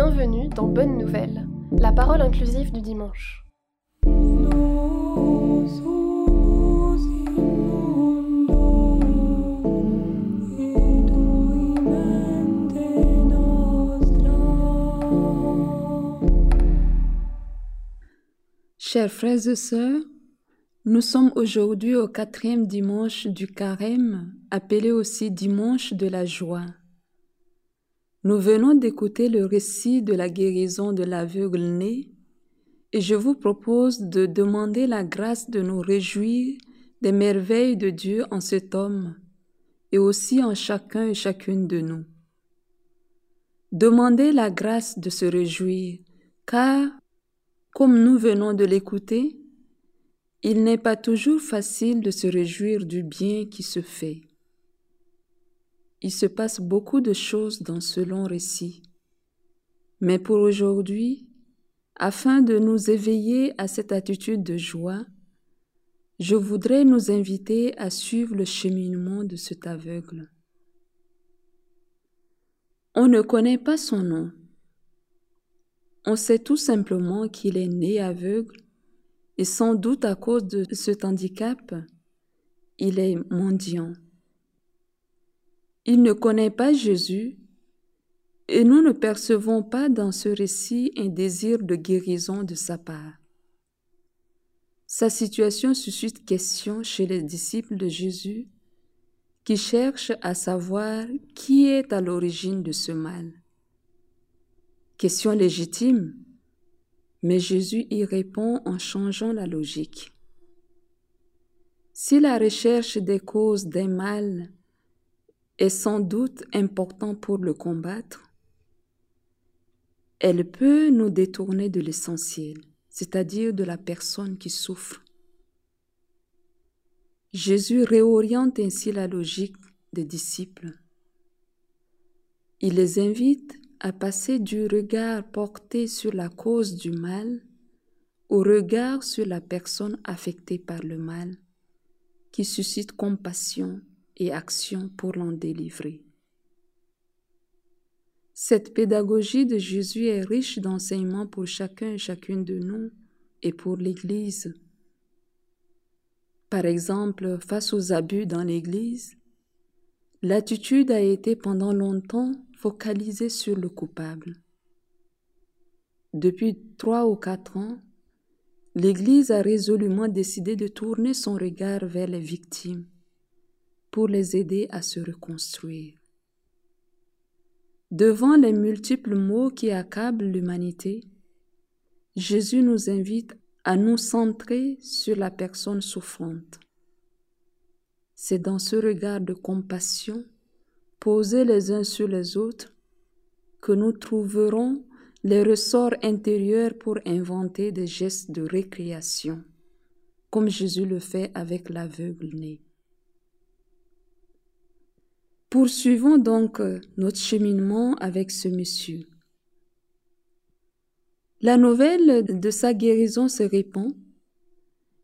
Bienvenue dans Bonne Nouvelle, la parole inclusive du dimanche. Chers frères et sœurs, nous sommes aujourd'hui au quatrième dimanche du carême, appelé aussi dimanche de la joie. Nous venons d'écouter le récit de la guérison de l'aveugle né et je vous propose de demander la grâce de nous réjouir des merveilles de Dieu en cet homme et aussi en chacun et chacune de nous. Demandez la grâce de se réjouir, car, comme nous venons de l'écouter, il n'est pas toujours facile de se réjouir du bien qui se fait. Il se passe beaucoup de choses dans ce long récit. Mais pour aujourd'hui, afin de nous éveiller à cette attitude de joie, je voudrais nous inviter à suivre le cheminement de cet aveugle. On ne connaît pas son nom. On sait tout simplement qu'il est né aveugle et sans doute à cause de cet handicap, il est mendiant. Il ne connaît pas Jésus et nous ne percevons pas dans ce récit un désir de guérison de sa part. Sa situation suscite question chez les disciples de Jésus qui cherchent à savoir qui est à l'origine de ce mal. Question légitime, mais Jésus y répond en changeant la logique. Si la recherche des causes des mal est sans doute important pour le combattre, elle peut nous détourner de l'essentiel, c'est-à-dire de la personne qui souffre. Jésus réoriente ainsi la logique des disciples. Il les invite à passer du regard porté sur la cause du mal au regard sur la personne affectée par le mal, qui suscite compassion et action pour l'en délivrer. Cette pédagogie de Jésus est riche d'enseignements pour chacun et chacune de nous et pour l'Église. Par exemple, face aux abus dans l'Église, l'attitude a été pendant longtemps focalisée sur le coupable. Depuis trois ou quatre ans, l'Église a résolument décidé de tourner son regard vers les victimes pour les aider à se reconstruire. Devant les multiples maux qui accablent l'humanité, Jésus nous invite à nous centrer sur la personne souffrante. C'est dans ce regard de compassion posés les uns sur les autres que nous trouverons les ressorts intérieurs pour inventer des gestes de récréation, comme Jésus le fait avec l'aveugle né. Poursuivons donc notre cheminement avec ce monsieur. La nouvelle de sa guérison se répand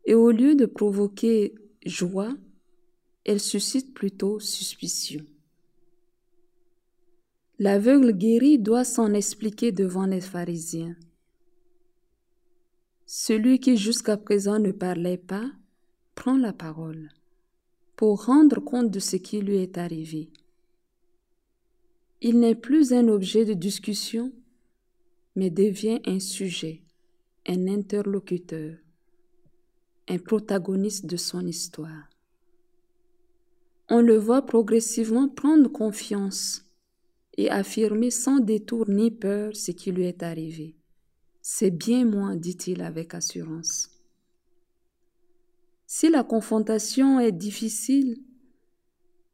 et au lieu de provoquer joie, elle suscite plutôt suspicion. L'aveugle guéri doit s'en expliquer devant les pharisiens. Celui qui jusqu'à présent ne parlait pas prend la parole pour rendre compte de ce qui lui est arrivé. Il n'est plus un objet de discussion, mais devient un sujet, un interlocuteur, un protagoniste de son histoire. On le voit progressivement prendre confiance et affirmer sans détour ni peur ce qui lui est arrivé. C'est bien moi, dit-il avec assurance. Si la confrontation est difficile,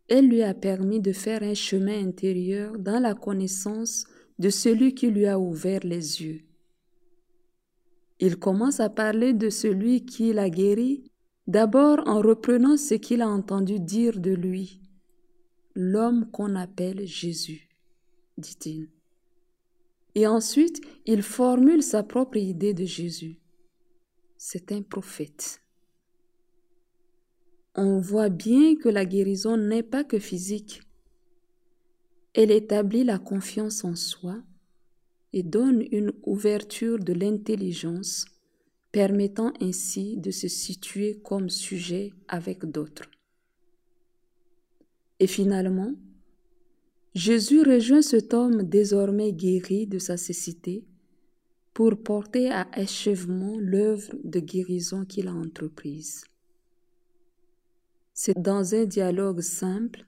elle lui a permis de faire un chemin intérieur dans la connaissance de celui qui lui a ouvert les yeux. Il commence à parler de celui qui l'a guéri, d'abord en reprenant ce qu'il a entendu dire de lui, l'homme qu'on appelle Jésus dit-il. Et ensuite, il formule sa propre idée de Jésus. C'est un prophète. On voit bien que la guérison n'est pas que physique. Elle établit la confiance en soi, et donne une ouverture de l'intelligence permettant ainsi de se situer comme sujet avec d'autres. Et finalement, Jésus rejoint cet homme désormais guéri de sa cécité pour porter à achèvement l'œuvre de guérison qu'il a entreprise. C'est dans un dialogue simple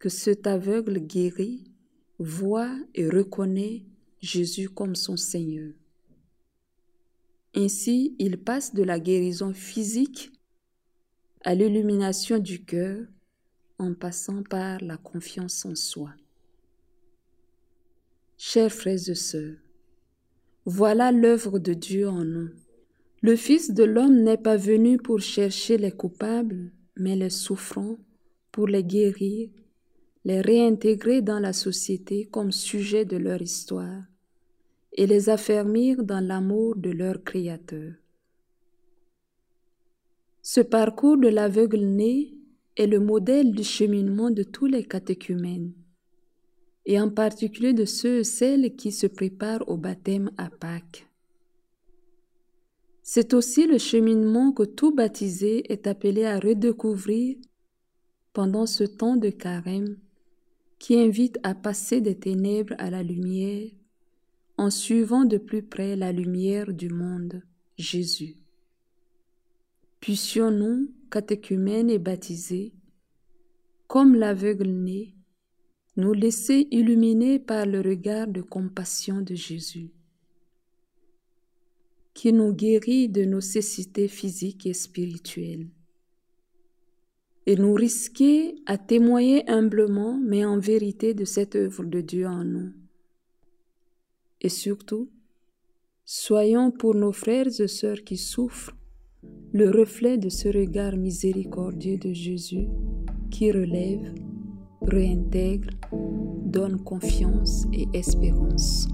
que cet aveugle guéri voit et reconnaît Jésus comme son Seigneur. Ainsi, il passe de la guérison physique à l'illumination du cœur en passant par la confiance en soi. Chers frères et sœurs, voilà l'œuvre de Dieu en nous. Le Fils de l'homme n'est pas venu pour chercher les coupables, mais les souffrants, pour les guérir, les réintégrer dans la société comme sujet de leur histoire et les affermir dans l'amour de leur Créateur. Ce parcours de l'aveugle-né est le modèle du cheminement de tous les catéchumènes, et en particulier de ceux et celles qui se préparent au baptême à Pâques. C'est aussi le cheminement que tout baptisé est appelé à redécouvrir pendant ce temps de carême qui invite à passer des ténèbres à la lumière en suivant de plus près la lumière du monde, Jésus. Puissions-nous, catéchumènes et baptisés, comme l'aveugle-né, nous laisser illuminer par le regard de compassion de Jésus, qui nous guérit de nos cécités physiques et spirituelles, et nous risquer à témoigner humblement, mais en vérité, de cette œuvre de Dieu en nous et surtout, soyons pour nos frères et sœurs qui souffrent le reflet de ce regard miséricordieux de Jésus qui relève, réintègre, donne confiance et espérance.